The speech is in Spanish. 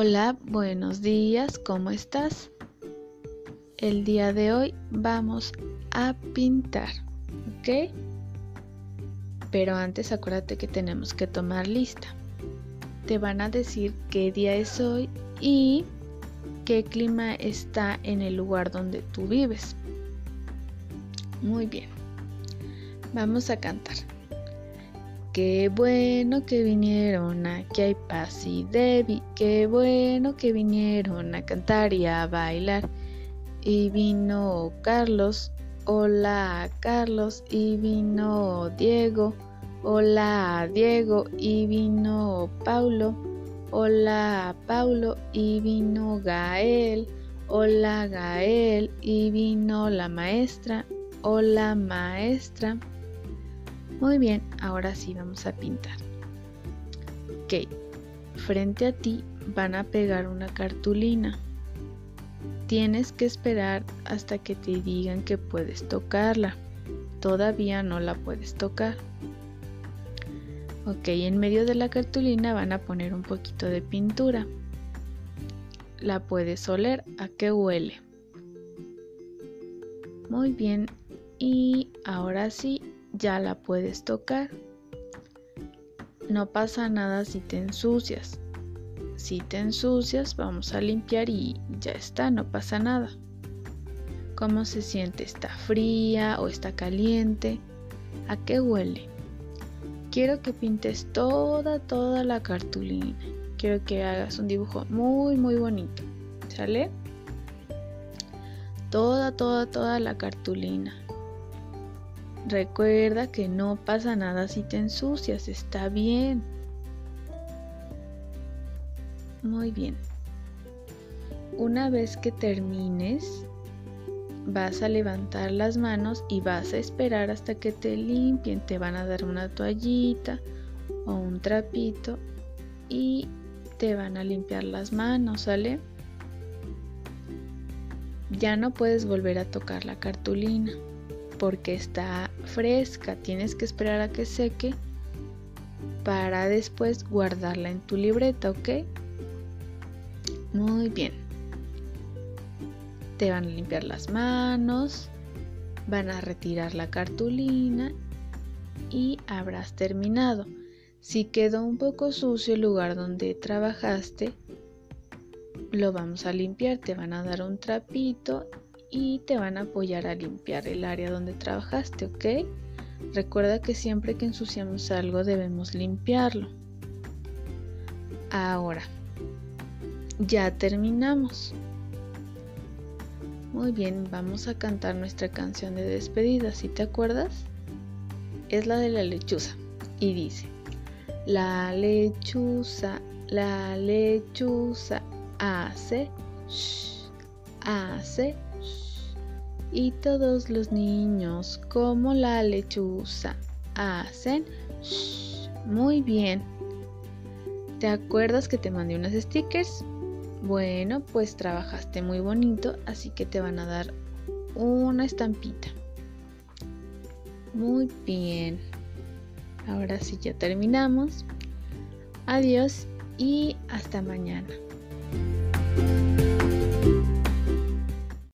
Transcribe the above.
Hola, buenos días, ¿cómo estás? El día de hoy vamos a pintar, ¿ok? Pero antes acuérdate que tenemos que tomar lista. Te van a decir qué día es hoy y qué clima está en el lugar donde tú vives. Muy bien. Vamos a cantar. Qué bueno que vinieron, aquí hay paz y Debbie. Qué bueno que vinieron a cantar y a bailar. Y vino Carlos, hola Carlos. Y vino Diego, hola Diego. Y vino Paulo, hola Paulo. Y vino Gael, hola Gael. Y vino la maestra, hola maestra. Muy bien, ahora sí vamos a pintar. Ok, frente a ti van a pegar una cartulina. Tienes que esperar hasta que te digan que puedes tocarla. Todavía no la puedes tocar. Ok, en medio de la cartulina van a poner un poquito de pintura. La puedes oler a qué huele. Muy bien, y ahora sí ya la puedes tocar. No pasa nada si te ensucias. Si te ensucias, vamos a limpiar y ya está, no pasa nada. ¿Cómo se siente? ¿Está fría o está caliente? ¿A qué huele? Quiero que pintes toda, toda la cartulina. Quiero que hagas un dibujo muy, muy bonito. ¿Sale? Toda, toda, toda la cartulina. Recuerda que no pasa nada si te ensucias, está bien. Muy bien. Una vez que termines, vas a levantar las manos y vas a esperar hasta que te limpien. Te van a dar una toallita o un trapito y te van a limpiar las manos, ¿sale? Ya no puedes volver a tocar la cartulina porque está fresca. Tienes que esperar a que seque para después guardarla en tu libreta, ¿ok? Muy bien. Te van a limpiar las manos, van a retirar la cartulina y habrás terminado. Si quedó un poco sucio el lugar donde trabajaste, lo vamos a limpiar. Te van a dar un trapito y te van a apoyar a limpiar el área donde trabajaste, ¿ok? Recuerda que siempre que ensuciamos algo debemos limpiarlo. Ahora, ya terminamos. Muy bien, vamos a cantar nuestra canción de despedida, ¿si te acuerdas? Es la de la lechuza y dice, la lechuza, la lechuza hace, hace y todos los niños, como la lechuza, hacen muy bien. ¿Te acuerdas que te mandé unos stickers? Bueno, pues trabajaste muy bonito, así que te van a dar una estampita. Muy bien. Ahora sí ya terminamos. Adiós y hasta mañana.